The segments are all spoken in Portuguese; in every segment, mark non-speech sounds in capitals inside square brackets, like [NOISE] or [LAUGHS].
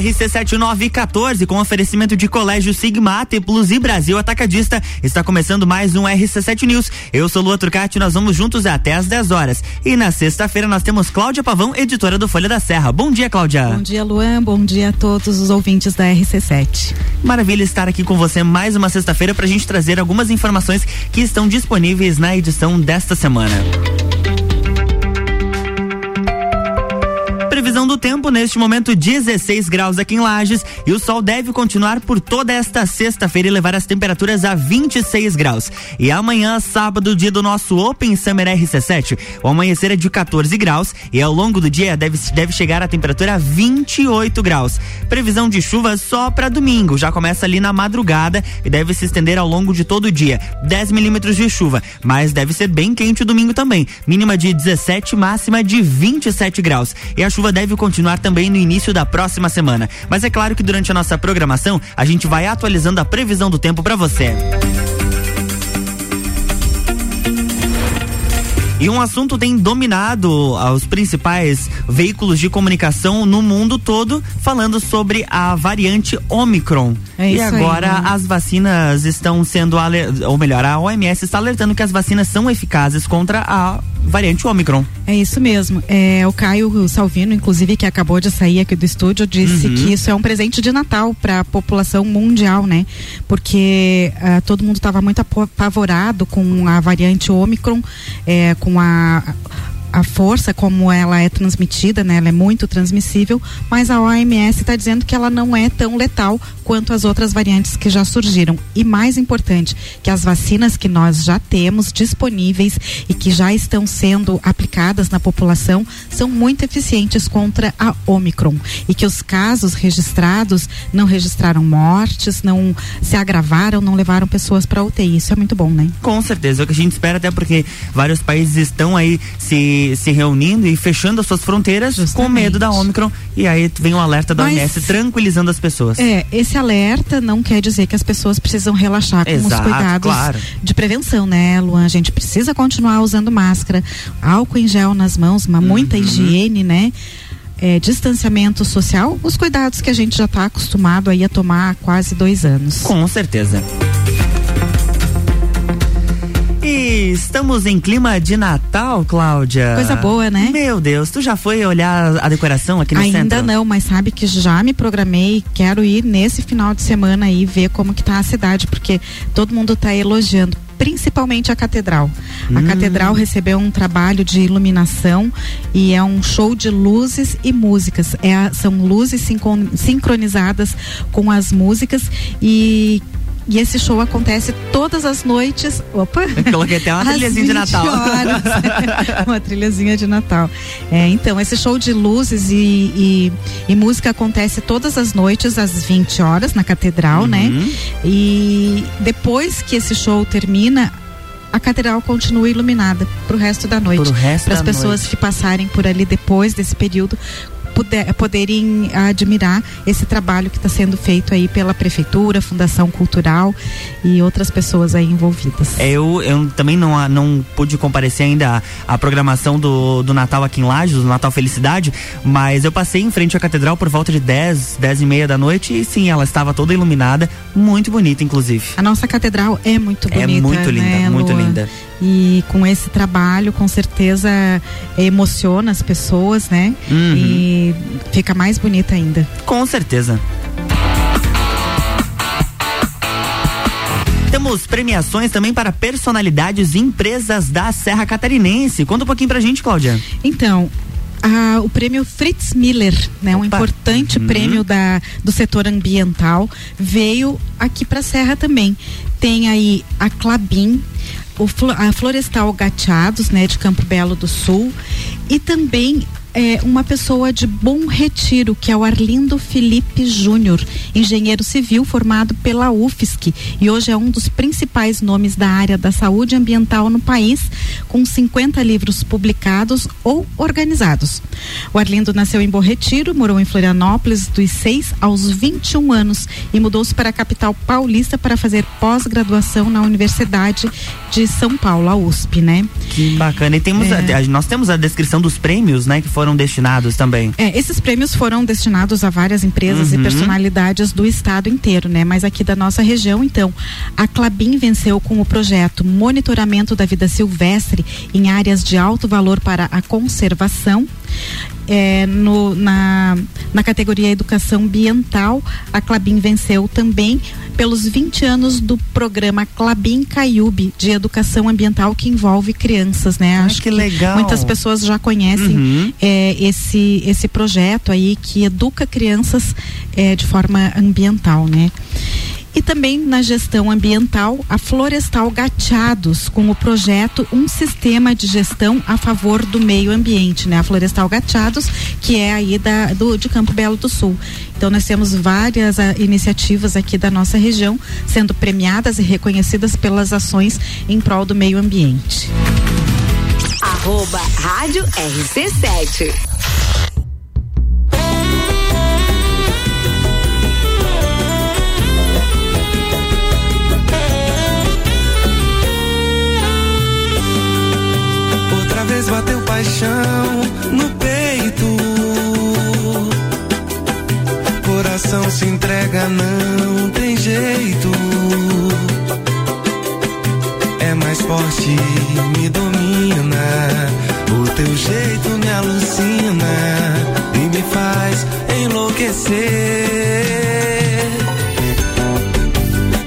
RC7914, com oferecimento de Colégio Sigma, T Plus e Brasil Atacadista. Está começando mais um RC7 News. Eu sou Lua Turcati, nós vamos juntos até às 10 horas. E na sexta-feira nós temos Cláudia Pavão, editora do Folha da Serra. Bom dia, Cláudia. Bom dia, Luan. Bom dia a todos os ouvintes da RC7. Maravilha estar aqui com você mais uma sexta-feira para a gente trazer algumas informações que estão disponíveis na edição desta semana. Previsão do tempo, neste momento 16 graus aqui em Lages e o sol deve continuar por toda esta sexta-feira e levar as temperaturas a 26 graus. E amanhã, sábado, dia do nosso Open Summer RC7, o amanhecer é de 14 graus e ao longo do dia deve, deve chegar a temperatura a 28 graus. Previsão de chuva só para domingo, já começa ali na madrugada e deve se estender ao longo de todo o dia. 10 milímetros de chuva, mas deve ser bem quente o domingo também. Mínima de 17, máxima de 27 graus. E a chuva deve continuar também no início da próxima semana. Mas é claro que durante a nossa programação a gente vai atualizando a previsão do tempo para você. E um assunto tem dominado os principais veículos de comunicação no mundo todo, falando sobre a variante Omicron. É e agora aí, né? as vacinas estão sendo, ou melhor, a OMS está alertando que as vacinas são eficazes contra a variante Omicron. É isso mesmo. É, o Caio Salvino, inclusive, que acabou de sair aqui do estúdio, disse uhum. que isso é um presente de Natal para a população mundial, né? Porque uh, todo mundo estava muito apavorado com a variante Omicron, é, com a a força como ela é transmitida, né? Ela é muito transmissível, mas a OMS está dizendo que ela não é tão letal quanto as outras variantes que já surgiram. E mais importante, que as vacinas que nós já temos disponíveis e que já estão sendo aplicadas na população são muito eficientes contra a Omicron e que os casos registrados não registraram mortes, não se agravaram, não levaram pessoas para UTI. Isso é muito bom, né? Com certeza, é o que a gente espera até porque vários países estão aí se se, reunindo e fechando as suas fronteiras Justamente. com medo da Omicron. E aí vem um alerta da Mas, OMS tranquilizando as pessoas. É, esse alerta não quer dizer que as pessoas precisam relaxar com Exato, os cuidados claro. de prevenção, né, Luan? A gente precisa continuar usando máscara, álcool em gel nas mãos, uma muita uhum. higiene, né? É, distanciamento social, os cuidados que a gente já está acostumado aí a tomar há quase dois anos. Com certeza estamos em clima de Natal, Cláudia. Coisa boa, né? Meu Deus, tu já foi olhar a decoração aqui no Ainda centro? Ainda não, mas sabe que já me programei, quero ir nesse final de semana aí ver como que tá a cidade, porque todo mundo tá elogiando principalmente a catedral. A hum. catedral recebeu um trabalho de iluminação e é um show de luzes e músicas. É, são luzes sincronizadas com as músicas e e esse show acontece todas as noites. Opa! Eu coloquei até uma [LAUGHS] trilhazinha de Natal. Horas, [LAUGHS] uma trilhazinha de Natal. É, então, esse show de luzes e, e, e, música acontece todas as noites, às 20 horas, na catedral, né? uhum. né? E depois que esse show termina, a catedral continua iluminada para o resto da noite. Para as pessoas noite. que passarem por ali depois desse período puder, poderem admirar esse trabalho que está sendo feito aí pela prefeitura, Fundação Cultural e outras pessoas aí envolvidas. É, eu, eu também não, não pude comparecer ainda à, à programação do, do Natal aqui em Lages, do Natal Felicidade, mas eu passei em frente à catedral por volta de 10, 10 e meia da noite e sim, ela estava toda iluminada, muito bonita inclusive. A nossa catedral é muito bonita. É muito linda, né, muito linda. E com esse trabalho, com certeza, emociona as pessoas, né? Uhum. E fica mais bonita ainda. Com certeza. Temos premiações também para personalidades e empresas da Serra Catarinense. Conta um pouquinho pra gente, Cláudia. Então, ah, o prêmio Fritz Miller, né, um importante uhum. prêmio da, do setor ambiental, veio aqui para a Serra também. Tem aí a Clabin, o, a Florestal Gateados, né, de Campo Belo do Sul, e também é, uma pessoa de bom retiro, que é o Arlindo Felipe Júnior, engenheiro civil formado pela UFSC e hoje é um dos principais nomes da área da saúde ambiental no país, com 50 livros publicados ou organizados. O Arlindo nasceu em Bom Retiro, morou em Florianópolis dos 6 aos 21 anos e mudou-se para a capital paulista para fazer pós-graduação na Universidade de São Paulo, a USP, né? Que bacana. E temos é. a, nós temos a descrição dos prêmios, né, que foram destinados também. É, esses prêmios foram destinados a várias empresas uhum. e personalidades do estado inteiro, né? Mas aqui da nossa região, então, a Clabin venceu com o projeto Monitoramento da Vida Silvestre em áreas de alto valor para a conservação é, no, na, na categoria Educação Ambiental, a Clabin venceu também pelos 20 anos do programa Clabin Caiube de Educação Ambiental que envolve crianças, né? Ah, Acho que, que legal. Muitas pessoas já conhecem uhum. é, esse, esse projeto aí que educa crianças é, de forma ambiental, né? E também na gestão ambiental a Florestal Gateados com o projeto Um Sistema de Gestão a Favor do Meio Ambiente, né? A Florestal Gateados, que é aí da, do, de Campo Belo do Sul. Então nós temos várias a, ah, iniciativas aqui da nossa região sendo premiadas e reconhecidas pelas ações em prol do meio ambiente. Arroba Rádio RC7. Paixão no peito. Coração se entrega, não tem jeito. É mais forte, me domina. O teu jeito me alucina e me faz enlouquecer.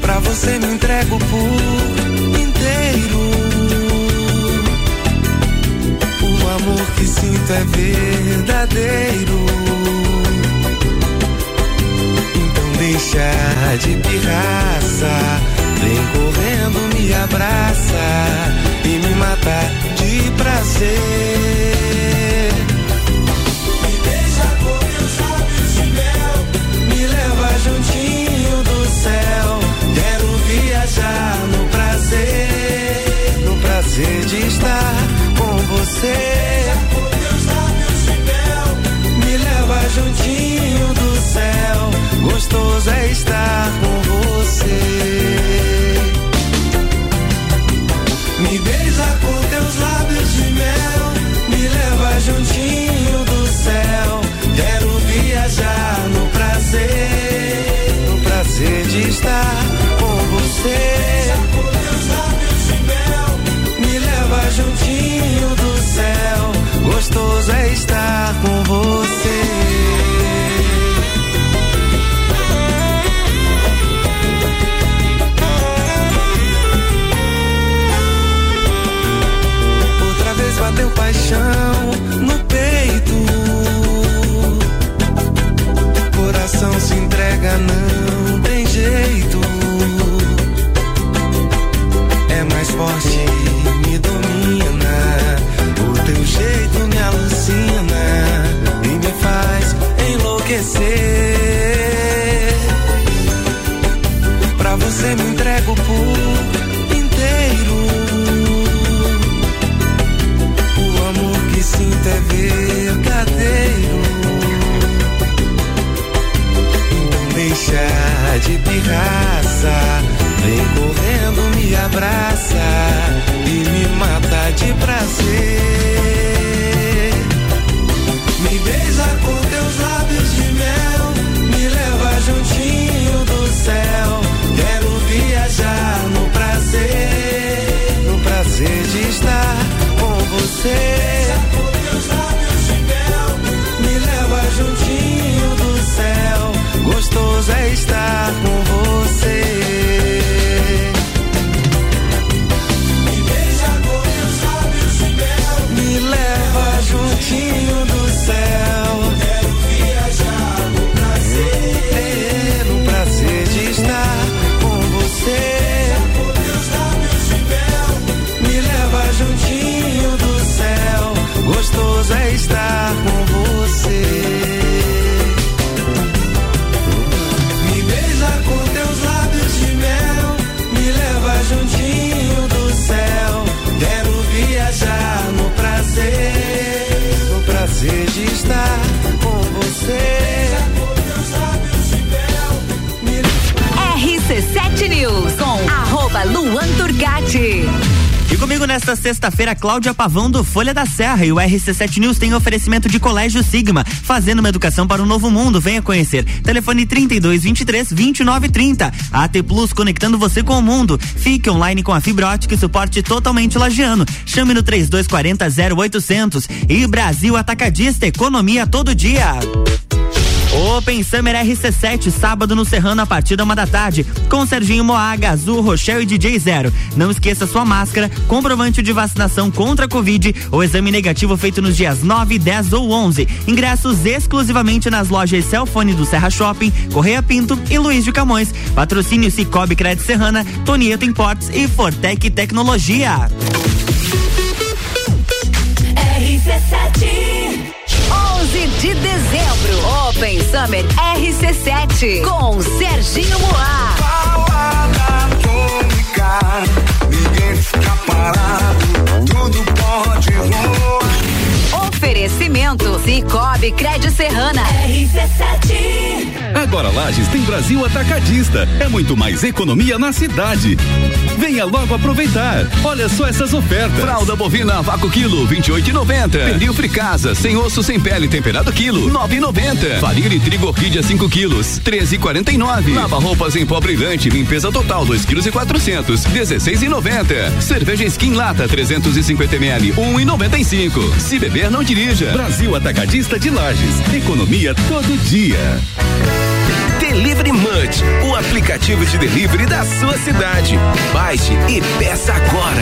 Pra você me entrego por é verdadeiro. Então deixa de pirraça, vem correndo, me abraça e me mata de prazer. Me beija com meus lábios de mel, me leva juntinho do céu. Quero viajar no prazer, no prazer de estar com você. Juntinho do céu. Gostoso é estar com você. Comigo nesta sexta-feira, Cláudia Pavão do Folha da Serra e o RC7 News tem oferecimento de Colégio Sigma, fazendo uma educação para um novo mundo. Venha conhecer. Telefone 32 23 29 30. AT Plus conectando você com o mundo. Fique online com a fibra ótica e suporte totalmente lagiano. Chame no 3240 0800 e Brasil Atacadista, economia todo dia. Open Summer RC7, sábado no Serrano a partir da uma da tarde, com Serginho Moaga, Azul, Rochelle e DJ Zero. Não esqueça sua máscara, comprovante de vacinação contra a Covid ou exame negativo feito nos dias 9, 10 ou 11. Ingressos exclusivamente nas lojas Celfone do Serra Shopping, Correia Pinto e Luiz de Camões. Patrocínio Cicobi Crédito Serrana, Tonieto Imports e Fortec Tecnologia. RC7 11 de dezembro, Open Summer RC7 com Serginho Moá. Balada atômica, ninguém fica parado, tudo pode rolar. Oferecimento Cicobi Crédito Serrana RC7 Agora Lages tem Brasil Atacadista. É muito mais economia na cidade. Venha logo aproveitar. Olha só essas ofertas. Fralda bovina vácuo quilo 28,90. Pernil fricasa sem osso sem pele temperado quilo 9,90. Farinha de trigo orquídea 5 quilos 13,49. Lava roupas em pó brilhante limpeza total 2 quilos e 400 16,90. Cerveja skin lata 350 ml 1,95. Se beber não dirija. Brasil Atacadista de Lages. Economia todo dia. Delivery Munch, o aplicativo de delivery da sua cidade. Baixe e peça agora.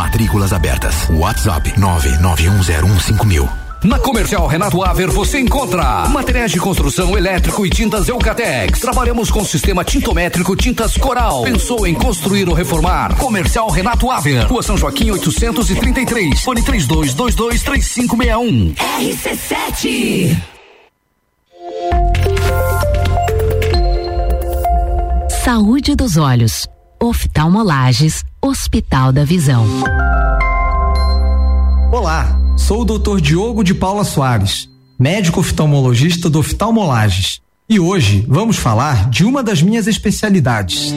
Matrículas abertas. WhatsApp 991015000. Na Comercial Renato Aver você encontra materiais de construção elétrico e tintas Eucatex. Trabalhamos com sistema tintométrico Tintas Coral. Pensou em construir ou reformar? Comercial Renato Aver. Rua São Joaquim 833. Fone 32223561. RC7 Saúde dos olhos. Oftalmolages, Hospital da Visão. Olá, sou o Dr. Diogo de Paula Soares, médico oftalmologista do Oftalmolages. E hoje vamos falar de uma das minhas especialidades.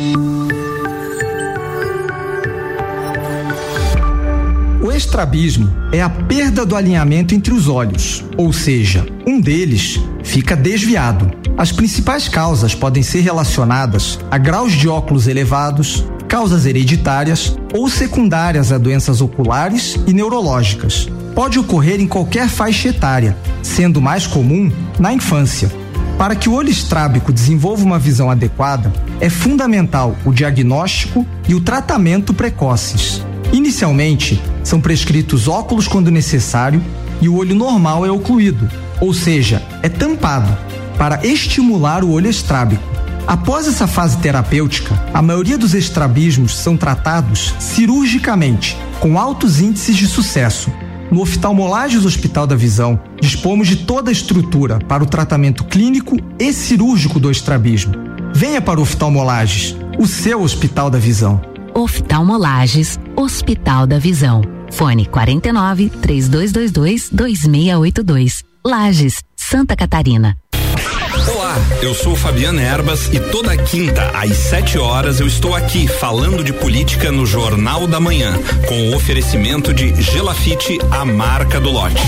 Estrabismo é a perda do alinhamento entre os olhos, ou seja, um deles fica desviado. As principais causas podem ser relacionadas a graus de óculos elevados, causas hereditárias ou secundárias a doenças oculares e neurológicas. Pode ocorrer em qualquer faixa etária, sendo mais comum na infância. Para que o olho estrábico desenvolva uma visão adequada, é fundamental o diagnóstico e o tratamento precoces. Inicialmente, são prescritos óculos quando necessário e o olho normal é ocluído, ou seja, é tampado, para estimular o olho estrábico. Após essa fase terapêutica, a maioria dos estrabismos são tratados cirurgicamente, com altos índices de sucesso. No Oftalmolages Hospital da Visão, dispomos de toda a estrutura para o tratamento clínico e cirúrgico do estrabismo. Venha para o Oftalmolages, o seu Hospital da Visão. Oftalmolages, Hospital da Visão. Fone 49 3222 2682. Lages, Santa Catarina. Olá, eu sou Fabiana Erbas e toda quinta às 7 horas eu estou aqui falando de política no Jornal da Manhã, com o oferecimento de Gelafite, a marca do lote.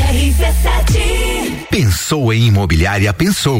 Pensou em imobiliária, pensou.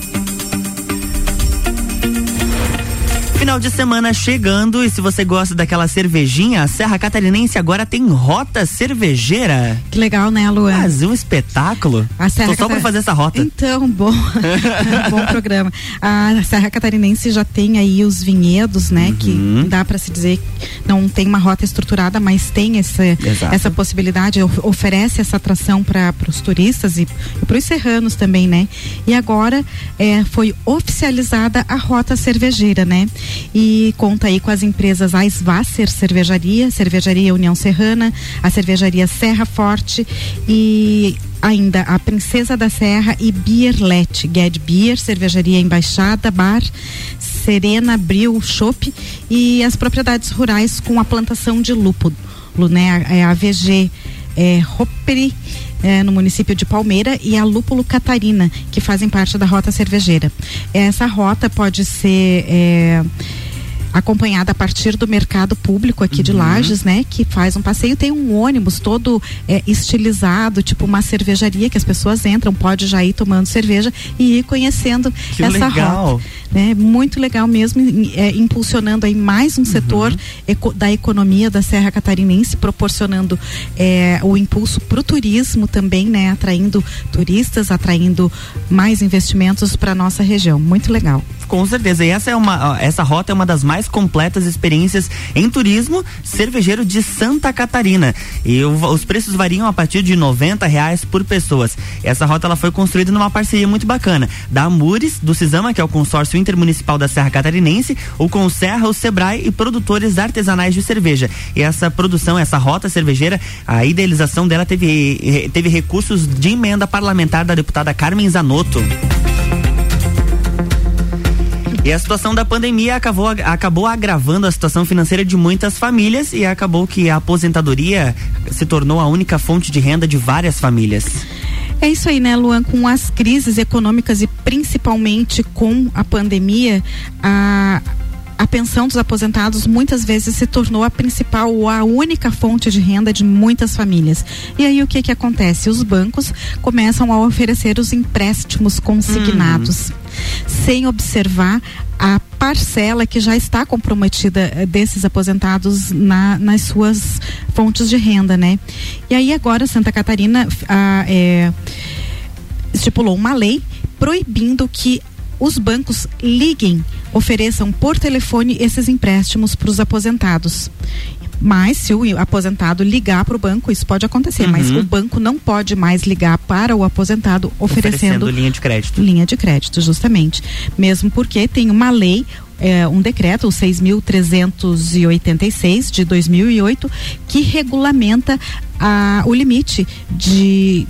Final de semana chegando e se você gosta daquela cervejinha, a Serra Catarinense agora tem rota cervejeira. Que legal, né, Luan? Mas um espetáculo. A Serra Tô só Cata- pra fazer essa rota. Então, bom, [LAUGHS] bom programa. A Serra Catarinense já tem aí os vinhedos, né? Uhum. Que dá para se dizer que não tem uma rota estruturada, mas tem essa, Exato. essa possibilidade, of- oferece essa atração para os turistas e, e para os serranos também, né? E agora é, foi oficializada a rota cervejeira, né? E conta aí com as empresas Aisvasser Cervejaria, Cervejaria União Serrana, a Cervejaria Serra Forte e ainda a Princesa da Serra e Bierlet, Ged Beer, Cervejaria Embaixada, Bar, Serena Bril Shop e as propriedades rurais com a plantação de lúpulo, né? A VG é, é, no município de Palmeira e a Lúpulo Catarina, que fazem parte da rota cervejeira. Essa rota pode ser é, acompanhada a partir do mercado público aqui de Lages, né? Que faz um passeio, tem um ônibus todo é, estilizado, tipo uma cervejaria que as pessoas entram, pode já ir tomando cerveja e ir conhecendo Que essa legal. rota. Né? Muito legal mesmo, é, impulsionando aí mais um setor eco- da economia da Serra Catarinense, proporcionando é, o impulso para o turismo também, né? Atraindo turistas, atraindo mais investimentos para nossa região. Muito legal. Com certeza. E essa é uma, essa rota é uma das mais completas experiências em turismo cervejeiro de Santa Catarina. E o- os preços variam a partir de 90 reais por pessoas. Essa rota ela foi construída numa parceria muito bacana da Amures, do Cisama, que é o consórcio intermunicipal da Serra Catarinense, o Conserra, o Sebrae e produtores artesanais de cerveja. E essa produção, essa rota cervejeira, a idealização dela teve, teve recursos de emenda parlamentar da deputada Carmen Zanotto. E a situação da pandemia acabou, acabou agravando a situação financeira de muitas famílias e acabou que a aposentadoria se tornou a única fonte de renda de várias famílias. É isso aí, né, Luan? Com as crises econômicas e principalmente com a pandemia, a, a pensão dos aposentados muitas vezes se tornou a principal ou a única fonte de renda de muitas famílias. E aí o que que acontece? Os bancos começam a oferecer os empréstimos consignados, sem observar a parcela que já está comprometida eh, desses aposentados na- nas suas fontes de renda, né? E aí agora Santa Catarina ah, é, estipulou uma lei proibindo que os bancos liguem, ofereçam por telefone esses empréstimos para os aposentados. Mas se o aposentado ligar para o banco, isso pode acontecer, mas Uhum. o banco não pode mais ligar para o aposentado oferecendo, linha de crédito. linha de crédito, justamente. Mesmo porque tem uma lei, é, um decreto, o 6.386 de 2008, que regulamenta a, o limite de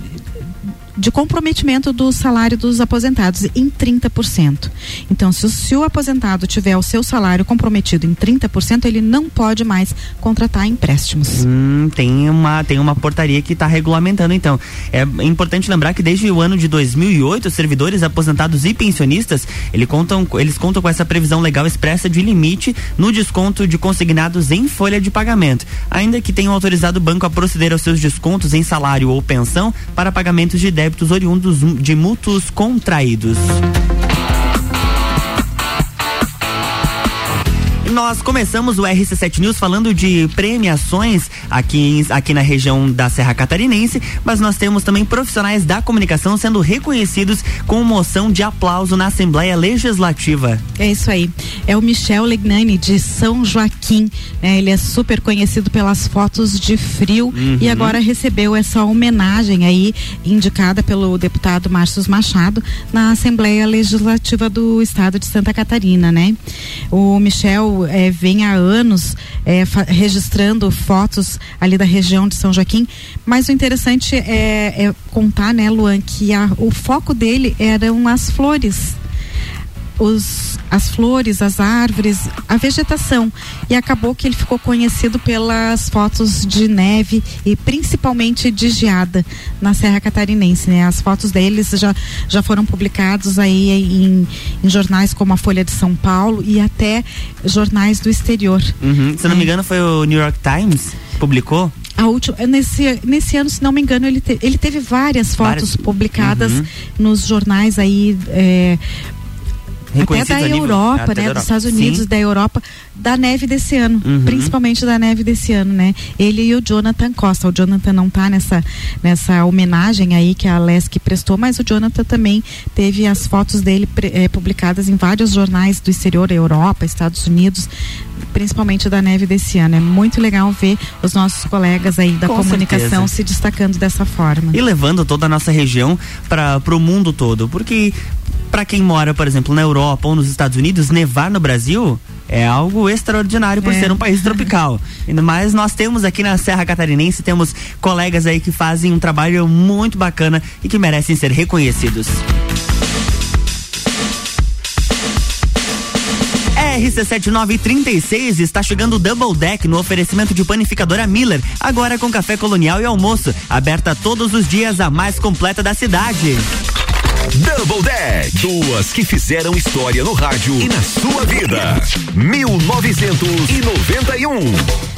de comprometimento do salário dos aposentados em 30%. Então, se o, se o aposentado tiver o seu salário comprometido em 30%, ele não pode mais contratar empréstimos. Hum, tem uma tem uma portaria que está regulamentando então. É importante lembrar que desde o ano de 2008 os servidores aposentados e pensionistas ele contam eles contam com essa previsão legal expressa de limite no desconto de consignados em folha de pagamento, ainda que tenham autorizado o banco a proceder aos seus descontos em salário ou pensão para pagamentos de débitos oriundos de mútuos contraídos. Nós começamos o RC7 News falando de premiações aqui, aqui na região da Serra Catarinense, mas nós temos também profissionais da comunicação sendo reconhecidos com moção de aplauso na Assembleia Legislativa. É isso aí. É o Michel Legnani de São Joaquim. Né? Ele é super conhecido pelas fotos de frio uhum. e agora recebeu essa homenagem aí indicada pelo deputado Márcio Machado na Assembleia Legislativa do Estado de Santa Catarina, né? O Michel é, vem há anos é, registrando fotos ali da região de São Joaquim, mas o interessante é, é contar, né, Luan, que a, o foco dele eram as flores os, as flores, as árvores, a vegetação. E acabou que ele ficou conhecido pelas fotos de neve e principalmente de geada na Serra Catarinense. Né? As fotos deles já, já foram publicados aí em, em jornais como a Folha de São Paulo e até jornais do exterior. Uhum. Se não me é. engano, foi o New York Times publicou? a última nesse nesse ano se não me engano ele, te, ele teve várias fotos várias. publicadas uhum. nos jornais aí é, até da Europa, nível, né? Dos Estados Unidos, Sim. da Europa, da neve desse ano, uhum. principalmente da neve desse ano, né? Ele e o Jonathan Costa. O Jonathan não está nessa nessa homenagem aí que a Lesk prestou, mas o Jonathan também teve as fotos dele eh, publicadas em vários jornais do exterior, Europa, Estados Unidos, principalmente da neve desse ano. É muito legal ver os nossos colegas aí da Com comunicação certeza. se destacando dessa forma. E levando toda a nossa região para o mundo todo, porque para quem mora, por exemplo, na Europa ou nos Estados Unidos, nevar no Brasil é algo extraordinário por é. ser um país tropical. Mais nós temos aqui na Serra Catarinense, temos colegas aí que fazem um trabalho muito bacana e que merecem ser reconhecidos. RC7936 está chegando o Double Deck no oferecimento de panificadora Miller, agora com café colonial e almoço, aberta todos os dias a mais completa da cidade. Double Deck. Duas que fizeram história no rádio e na sua vida. 1991.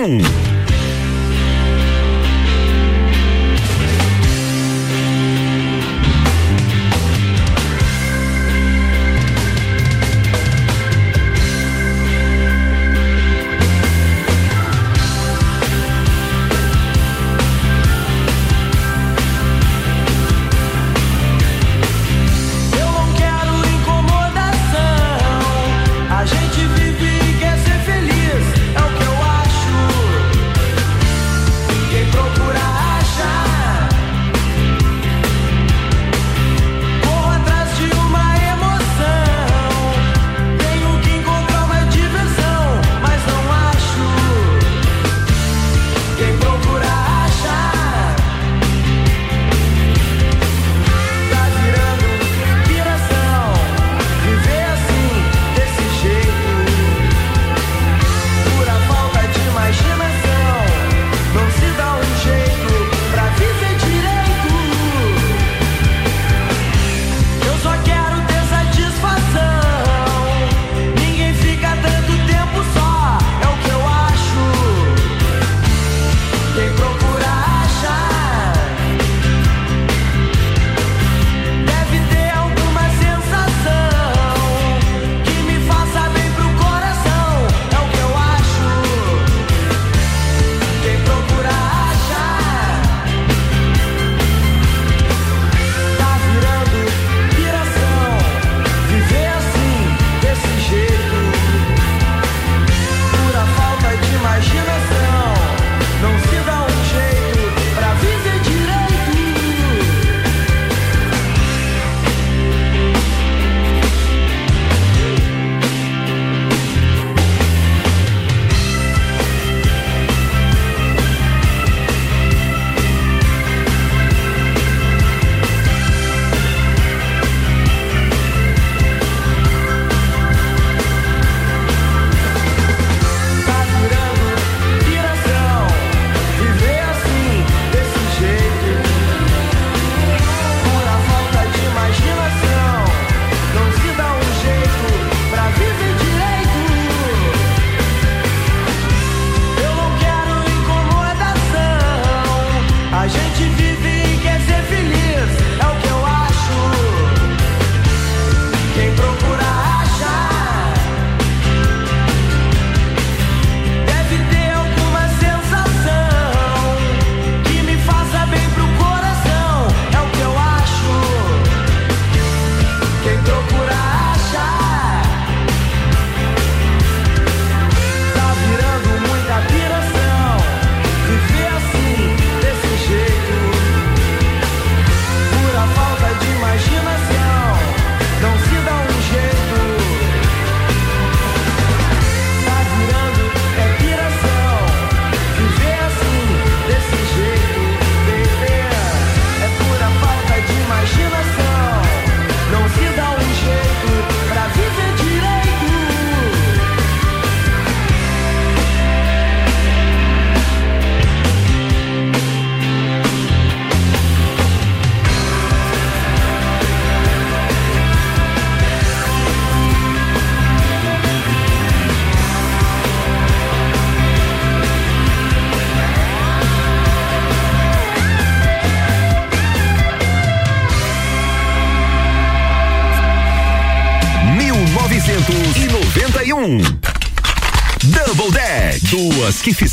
1991.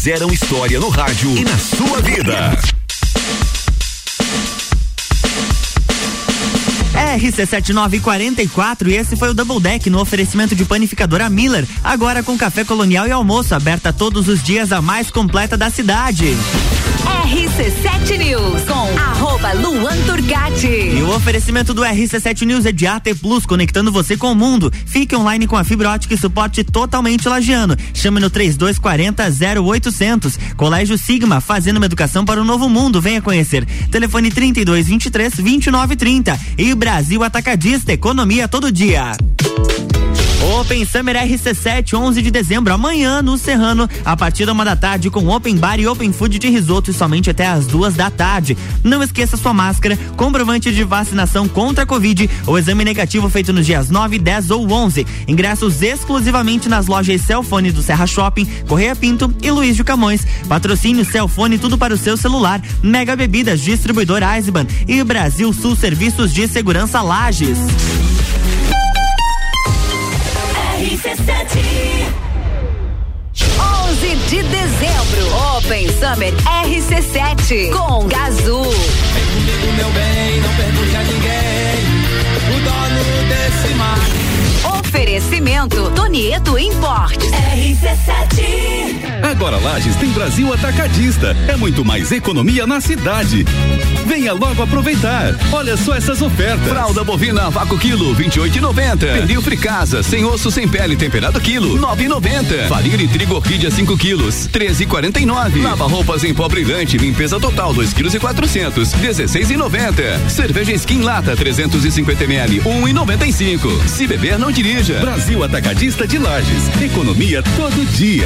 Fizeram história no rádio e na sua vida. RC7944 e esse foi o Double Deck no oferecimento de panificadora Miller, agora com café colonial e almoço aberta todos os dias a mais completa da cidade. RC7 News com arroba Luan Turcati. E o oferecimento do RC7 News é de AT Plus, conectando você com o mundo. Fique online com a fibra ótica e suporte totalmente lagiano. Chame no 3240 0800. Colégio Sigma, fazendo uma educação para o novo mundo. Venha conhecer. Telefone 3223 2930. E Brasil Atacadista, economia todo dia. Open Summer RC7, 11 de dezembro, amanhã no Serrano, a partir da uma da tarde, com Open Bar e Open Food de risoto somente até as duas da tarde. Não esqueça sua máscara, comprovante de vacinação contra a Covid ou exame negativo feito nos dias 9, 10 ou 11. Ingressos exclusivamente nas lojas Celfone do Serra Shopping, Correia Pinto e Luiz de Camões. Patrocínio Celfone, tudo para o seu celular. Mega Bebidas, distribuidor Eisenbahn e Brasil Sul Serviços de Segurança Lages. RC7. 11 de dezembro, Open Summer RC7 com Gazul. Vem comigo, meu bem, não pergunte a ninguém. Oferecimento Tonieto Importes. RC7. Agora Lages tem Brasil Atacadista. É muito mais economia na cidade. Venha logo aproveitar. Olha só essas ofertas. Fralda bovina vácuo quilo 28,90. Pernil fricasa sem osso sem pele temperado quilo 9,90. Farinha de trigo orquídea 5 quilos 13,49. Lava roupas em pó brilhante limpeza total 2 quilos e 400 16,90. Cerveja skin lata 350 ml 1,95. Se beber não Brasil Atacadista de Lages. Economia todo dia.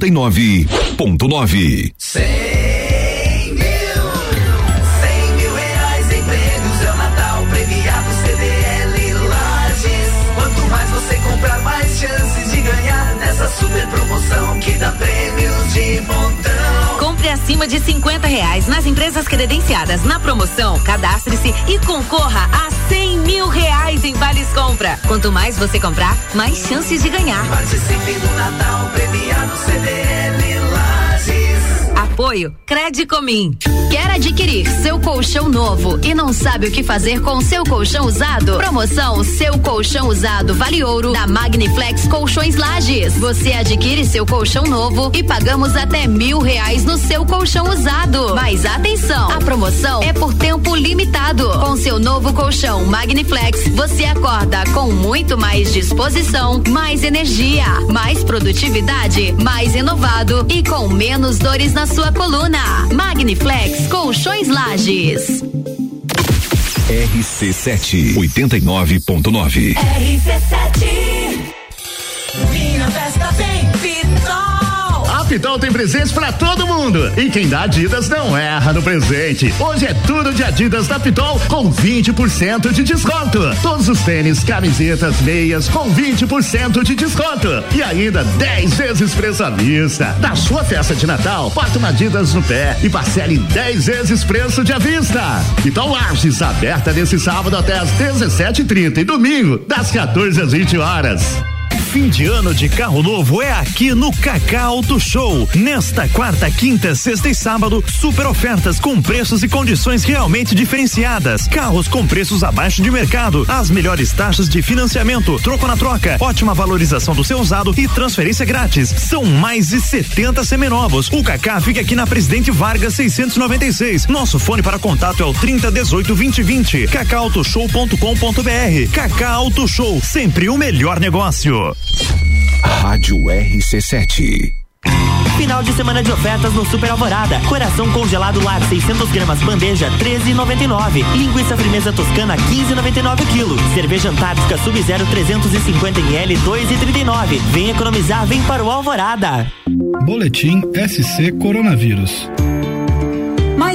89.9. Cem mil, cem mil reais em prêmios é o Natal premiado CDL Lages. Quanto mais você comprar, mais chances de ganhar nessa super promoção que dá prêmios de montão. Compre acima de 50 reais nas empresas credenciadas na promoção. Cadastre-se e concorra a 100 mil reais em vales compra. Quanto mais você comprar, mais chances de ganhar. Participe do Natal premiado CDL. Apoio Credicomim. Quer adquirir seu colchão novo e não sabe o que fazer com seu colchão usado? Promoção Seu Colchão Usado Vale Ouro da Magniflex Colchões Lages. Você adquire seu colchão novo e pagamos até mil reais no seu colchão usado. Mas atenção, a promoção é por tempo limitado. Com seu novo colchão Magniflex, você acorda com muito mais disposição, mais energia, mais produtividade, mais inovado e com menos dores na sua coluna. Magniflex Colchões Lages. RC7 89.9. RC7. Minha festa tem Pitol. A Pitol tem presentes pra todo mundo. E quem dá Adidas não erra no presente. Hoje é tudo de Adidas da Pitol com 20% de desconto. Todos os tênis, camisetas, meias com 20% de desconto. E ainda 10 vezes preço à vista. Na sua festa de Natal, bota uma Adidas no pé e parcele em 10 vezes preço de à vista. Pitol Lages, aberta nesse sábado até às 17h30 e domingo, das 14 às 20 horas. Fim de ano de carro novo é aqui no Cacá Auto Show. Nesta quarta, quinta, sexta e sábado, super ofertas com preços e condições realmente diferenciadas. Carros com preços abaixo de mercado, as melhores taxas de financiamento, troco na troca, ótima valorização do seu usado e transferência grátis. São mais de 70 seminovos. O Cacá fica aqui na Presidente Vargas 696. Nosso fone para contato é o 30 18 20 20. cacautoshow.com.br. Cacá Auto Show, sempre o melhor negócio. Rádio RC7. Final de semana de ofertas no Super Alvorada. Coração congelado lar 600 gramas bandeja 13,99. Linguiça firmeza toscana 15,99 quilo. Cerveja Antártica Sub-Zero 350 ml 2,39. Vem economizar, vem para o Alvorada. Boletim SC Coronavírus.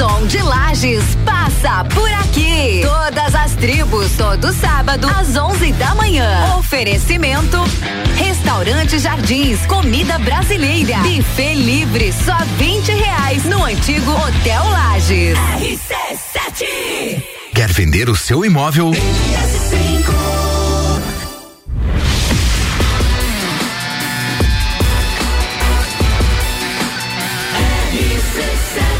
Som de Lages passa por aqui. Todas as tribos, todo sábado, às 11 da manhã. Oferecimento: Restaurante Jardins, comida brasileira. Buffet livre, só 20 reais no antigo Hotel Lages. RC7 Quer vender o seu imóvel?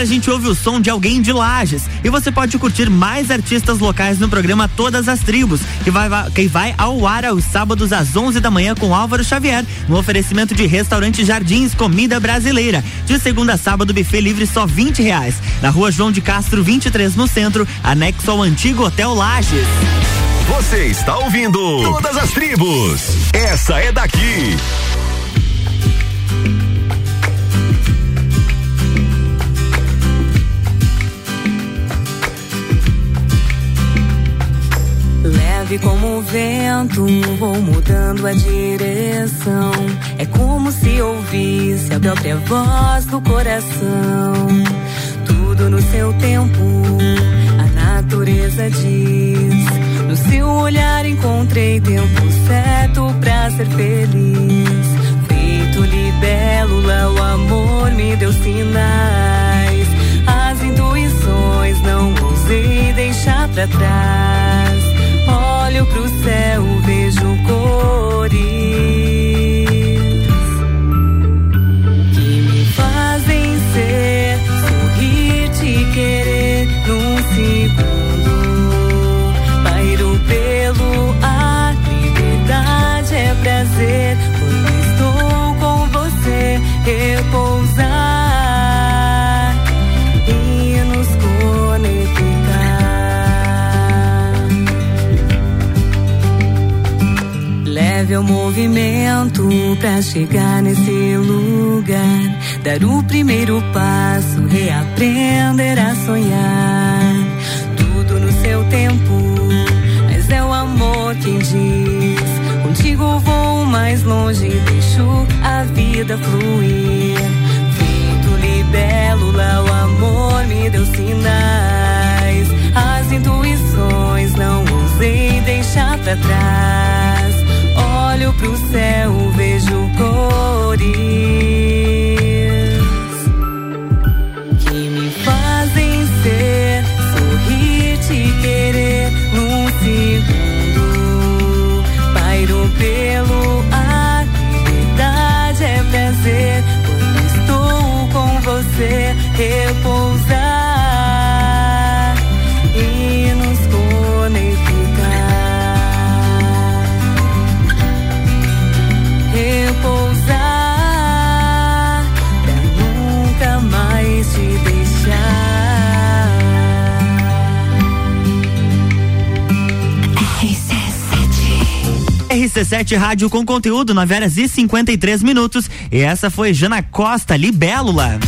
Agora a gente ouve o som de alguém de Lages. E você pode curtir mais artistas locais no programa Todas as Tribos, que vai, que vai ao ar aos sábados às 11 da manhã com Álvaro Xavier, no oferecimento de restaurante Jardins Comida Brasileira. De segunda a sábado, buffet livre só 20 reais. Na rua João de Castro, 23 no centro, anexo ao antigo Hotel Lages. Você está ouvindo Todas as Tribos. Essa é daqui. Leve como o vento, vou mudando a direção. É como se ouvisse a própria voz do coração. Tudo no seu tempo, a natureza diz. No seu olhar encontrei tempo certo pra ser feliz. Feito libélula, o amor me deu sinais. As intuições não ousei deixar pra trás. Olho pro céu, vejo cores movimento pra chegar nesse lugar. Dar o primeiro passo, reaprender a sonhar. Tudo no seu tempo, mas é o amor quem diz. Contigo vou mais longe, deixo a vida fluir. Feito libélula, o amor me deu sinais. As intuições não ousei deixar pra trás. Olho pro céu, vejo cores que me fazem ser, sorrir, te querer num segundo. Pairo pelo ar, liberdade é prazer. Quando estou com você, repousar RC7 Rádio com conteúdo 9 horas e 53 minutos. E essa foi Jana Costa, Libélula.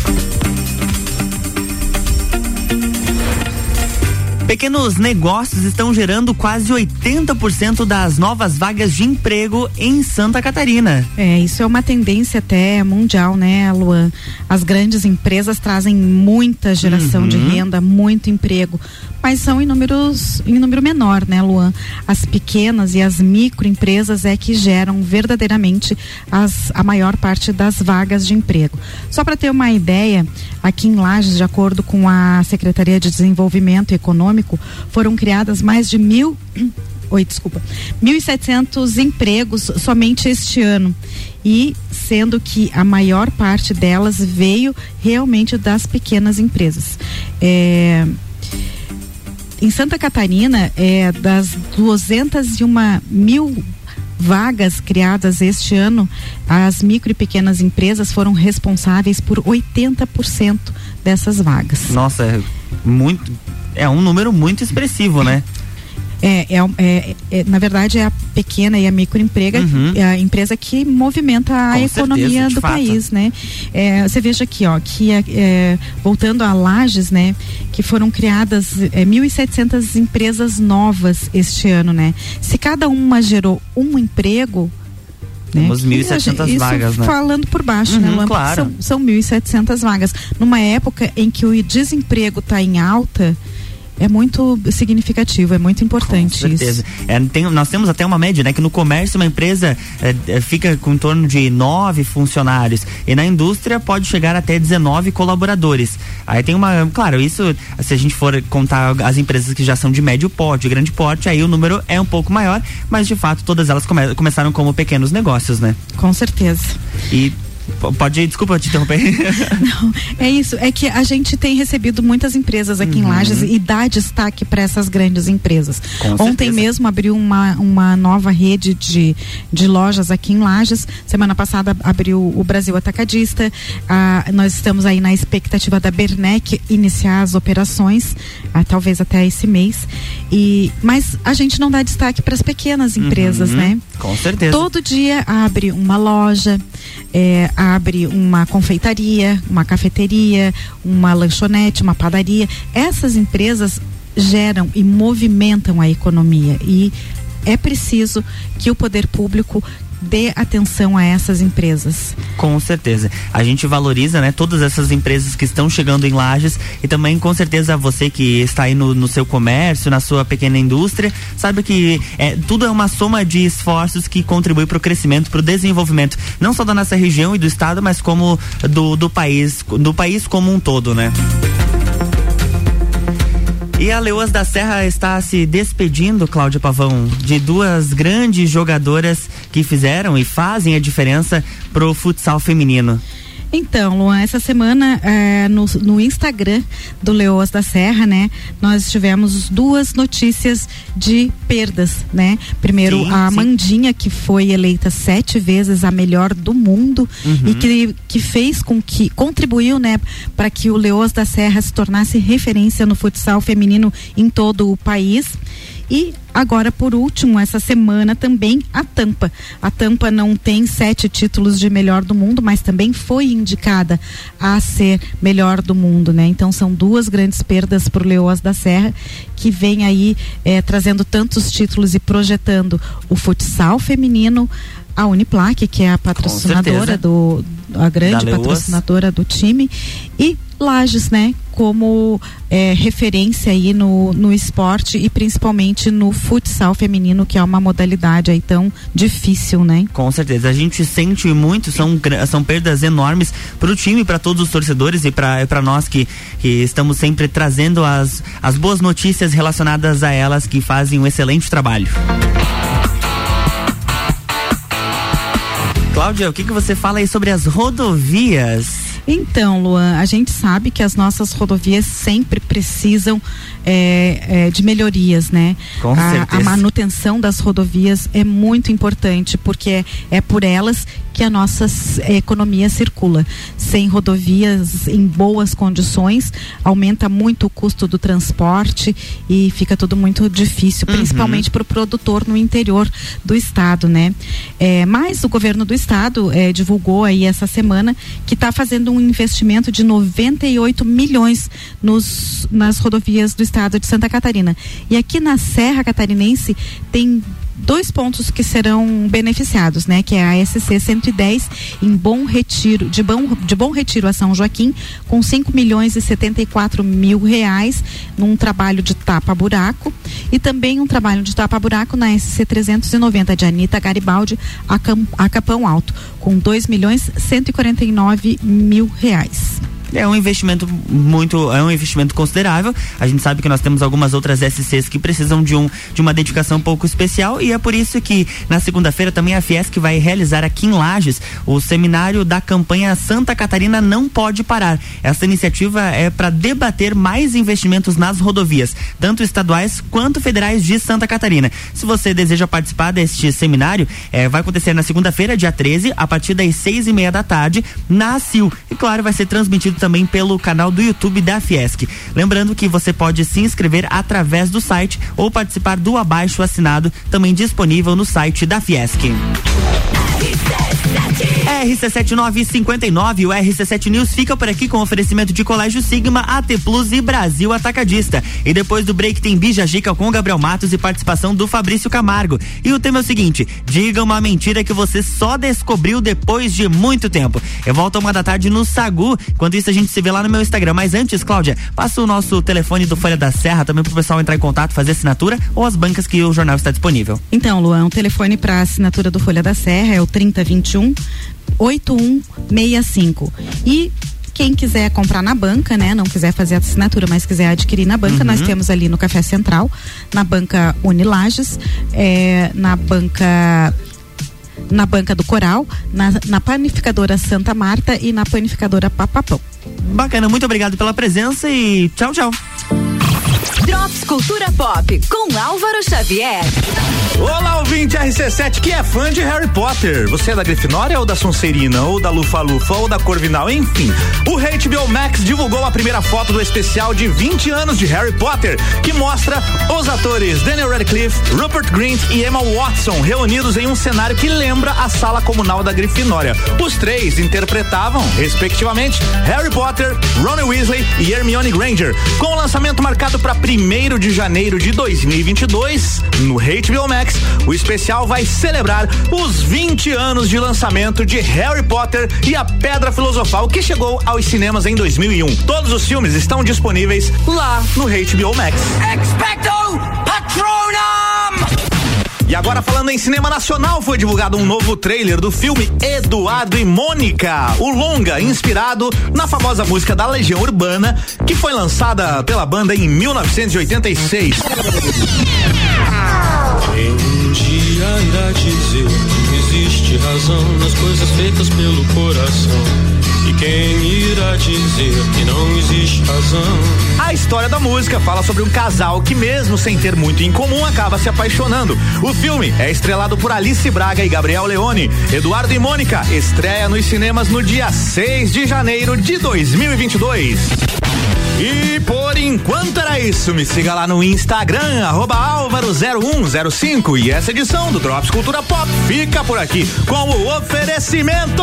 Pequenos negócios estão gerando quase 80% das novas vagas de emprego em Santa Catarina. É, isso é uma tendência até mundial, né, Luan? As grandes empresas trazem muita geração Uhum. de renda, muito emprego, mas são em números em número menor, né, Luan? As pequenas e as microempresas é que geram verdadeiramente as, a maior parte das vagas de emprego. Só para ter uma ideia, aqui em Lages, de acordo com a Secretaria de Desenvolvimento Econômico, foram criadas mais de mil [CLEARS THROAT] oi, desculpa, 1.700 empregos somente este ano. E sendo que a maior parte delas veio realmente das pequenas empresas. É, em Santa Catarina, é, das 201 mil vagas criadas este ano, as micro e pequenas empresas foram responsáveis por 80% dessas vagas. Nossa, é muito. É um número muito expressivo, né? É, é, é, é, na verdade, é a pequena e a microempresa uhum. é a empresa que movimenta a Com economia certeza, do fato. país, né? É, você veja aqui, ó, que é, voltando a Lages, né? Que foram criadas é, 1.700 empresas novas este ano, né? Se cada uma gerou um emprego, né? Temos 1.700 vagas, né? Falando por baixo, né, uhum, né, Claro. São, são 1.700 vagas. Numa época em que o desemprego está em alta, é muito significativo, é muito importante com certeza. isso. É, tem, nós temos até uma média, né? Que no comércio uma empresa é, é, fica com em torno de nove funcionários e na indústria pode chegar até 19 colaboradores. Aí tem uma, claro, isso se a gente for contar as empresas que já são de médio porte, de grande porte, aí o número é um pouco maior, mas de fato todas elas come, começaram como pequenos negócios, né? Com certeza. E Pode ir, desculpa te interromper. [LAUGHS] Não, é isso. É que a gente tem recebido muitas empresas aqui uhum. em Lages e dá destaque para essas grandes empresas. Com Ontem certeza. mesmo abriu uma, uma nova rede de, de lojas aqui em Lages. Semana passada abriu o Brasil Atacadista. Ah, nós estamos aí na expectativa da Bernec iniciar as operações, ah, talvez até esse mês. E, mas a gente não dá destaque para as pequenas empresas, uhum. né? Com certeza. Todo dia abre uma loja é, abre uma confeitaria, uma cafeteria, uma lanchonete, uma padaria. Essas empresas geram e movimentam a economia e é preciso que o poder público dê atenção a essas empresas. Com certeza. A gente valoriza, né, todas essas empresas que estão chegando em lajes e também com certeza você que está aí no, no seu comércio, na sua pequena indústria, sabe que é, tudo é uma soma de esforços que contribui para o crescimento, para o desenvolvimento, não só da nossa região e do estado, mas como do, do país, do país como um todo, né? E a Leoas da Serra está se despedindo, Cláudia Pavão, de duas grandes jogadoras que fizeram e fazem a diferença pro futsal feminino. Então, Luan, essa semana é, no, no, Instagram do Leoas da Serra, né, nós tivemos duas notícias de perdas, né? Primeiro, sim, a sim. Mandinha, que foi eleita sete vezes a melhor do mundo uhum. e que, que fez com que, contribuiu, né, para que o Leoas da Serra se tornasse referência no futsal feminino em todo o país. E agora, por último, essa semana também a Tampa. A Tampa não tem sete títulos de melhor do mundo, mas também foi indicada a ser melhor do mundo, né? Então são duas grandes perdas para o Leoas da Serra, que vem aí eh, trazendo tantos títulos e projetando o futsal feminino a Uniplac, que é a patrocinadora do a grande patrocinadora do time e Lages, né, como é, referência aí no, no esporte e principalmente no futsal feminino, que é uma modalidade aí tão difícil, né? Com certeza, a gente sente muito, são, são perdas enormes para o time, para todos os torcedores e para nós que, que estamos sempre trazendo as, as boas notícias relacionadas a elas que fazem um excelente trabalho. Cláudia, o que, que você fala aí sobre as rodovias? Então, Luan, a gente sabe que as nossas rodovias sempre precisam é, é, de melhorias, né? Com a, certeza. a manutenção das rodovias é muito importante porque é, é por elas que a nossa economia circula. Sem rodovias em boas condições, aumenta muito o custo do transporte e fica tudo muito difícil, uhum. principalmente para o produtor no interior do estado, né? É, mas o governo do estado é, divulgou aí essa semana que está fazendo um investimento de 98 milhões nos, nas rodovias do estado de Santa Catarina. E aqui na Serra Catarinense tem dois pontos que serão beneficiados, né? Que é a SC 110 em Bom Retiro, de Bom, de Bom Retiro a São Joaquim, com 5 milhões e 74 mil reais num trabalho de tapa-buraco e também um trabalho de tapa-buraco na SC 390 de Anitta Garibaldi a, Capão Alto, com 2 milhões 149 mil reais. É um investimento muito, é um investimento considerável. A gente sabe que nós temos algumas outras SCs que precisam de um de uma dedicação um pouco especial e é por isso que na segunda-feira também a Fiesc vai realizar aqui em Lages o seminário da campanha Santa Catarina não pode parar. Essa iniciativa é para debater mais investimentos nas rodovias, tanto estaduais quanto federais de Santa Catarina. Se você deseja participar deste seminário, é, vai acontecer na segunda-feira, dia 13, a partir das seis e meia da tarde, na CIL. E claro, vai ser transmitido também pelo canal do YouTube da Fiesc. Lembrando que você pode se inscrever através do site ou participar do abaixo assinado, também disponível no site da Fiesc. RC7959, o RC7 News fica por aqui com oferecimento de Colégio Sigma, AT Plus e Brasil Atacadista. E depois do break tem Bija Gica com Gabriel Matos e participação do Fabrício Camargo. E o tema é o seguinte: diga uma mentira que você só descobriu depois de muito tempo. Eu volto uma da tarde no Sagu. Quando isso a gente se vê lá no meu Instagram. Mas antes, Cláudia, passa o nosso telefone do Folha da Serra também pro pessoal entrar em contato, fazer assinatura ou as bancas que o jornal está disponível. Então, Luan, o telefone para assinatura do Folha da Serra é o 3021 8165. E quem quiser comprar na banca, né? Não quiser fazer assinatura, mas quiser adquirir na banca, uhum. nós temos ali no Café Central, na banca Unilages, é, na banca na banca do Coral, na, na panificadora Santa Marta e na panificadora Papapão. Bacana, muito obrigado pela presença e tchau, tchau. Drops Cultura Pop com Álvaro Xavier. Olá, ouvinte RC7 que é fã de Harry Potter. Você é da Grifinória ou da Sonserina, ou da Lufa-Lufa, ou da Corvinal, enfim. O HBO Max divulgou a primeira foto do especial de 20 anos de Harry Potter, que mostra os atores Daniel Radcliffe, Rupert Grint e Emma Watson reunidos em um cenário que lembra a sala comunal da Grifinória. Os três interpretavam, respectivamente, Harry Potter, Ron Weasley e Hermione Granger, com o lançamento marcado para 1 de janeiro de 2022 no HBO Max. O especial vai celebrar os 20 anos de lançamento de Harry Potter e a Pedra Filosofal que chegou aos cinemas em 2001. Todos os filmes estão disponíveis lá no HBO Max. Expecto Patronum! E agora falando em cinema nacional, foi divulgado um novo trailer do filme Eduardo e Mônica, o longa inspirado na famosa música da Legião Urbana, que foi lançada pela banda em 1986. Um dia irá dizer que existe razão nas coisas feitas pelo coração. E quem irá dizer que não existe razão? A história da música fala sobre um casal que, mesmo sem ter muito em comum, acaba se apaixonando. O filme é estrelado por Alice Braga e Gabriel Leone. Eduardo e Mônica estreia nos cinemas no dia 6 de janeiro de 2022. E por enquanto era isso. Me siga lá no Instagram, arroba Álvaro0105. E essa edição do Drops Cultura Pop fica por aqui com o oferecimento.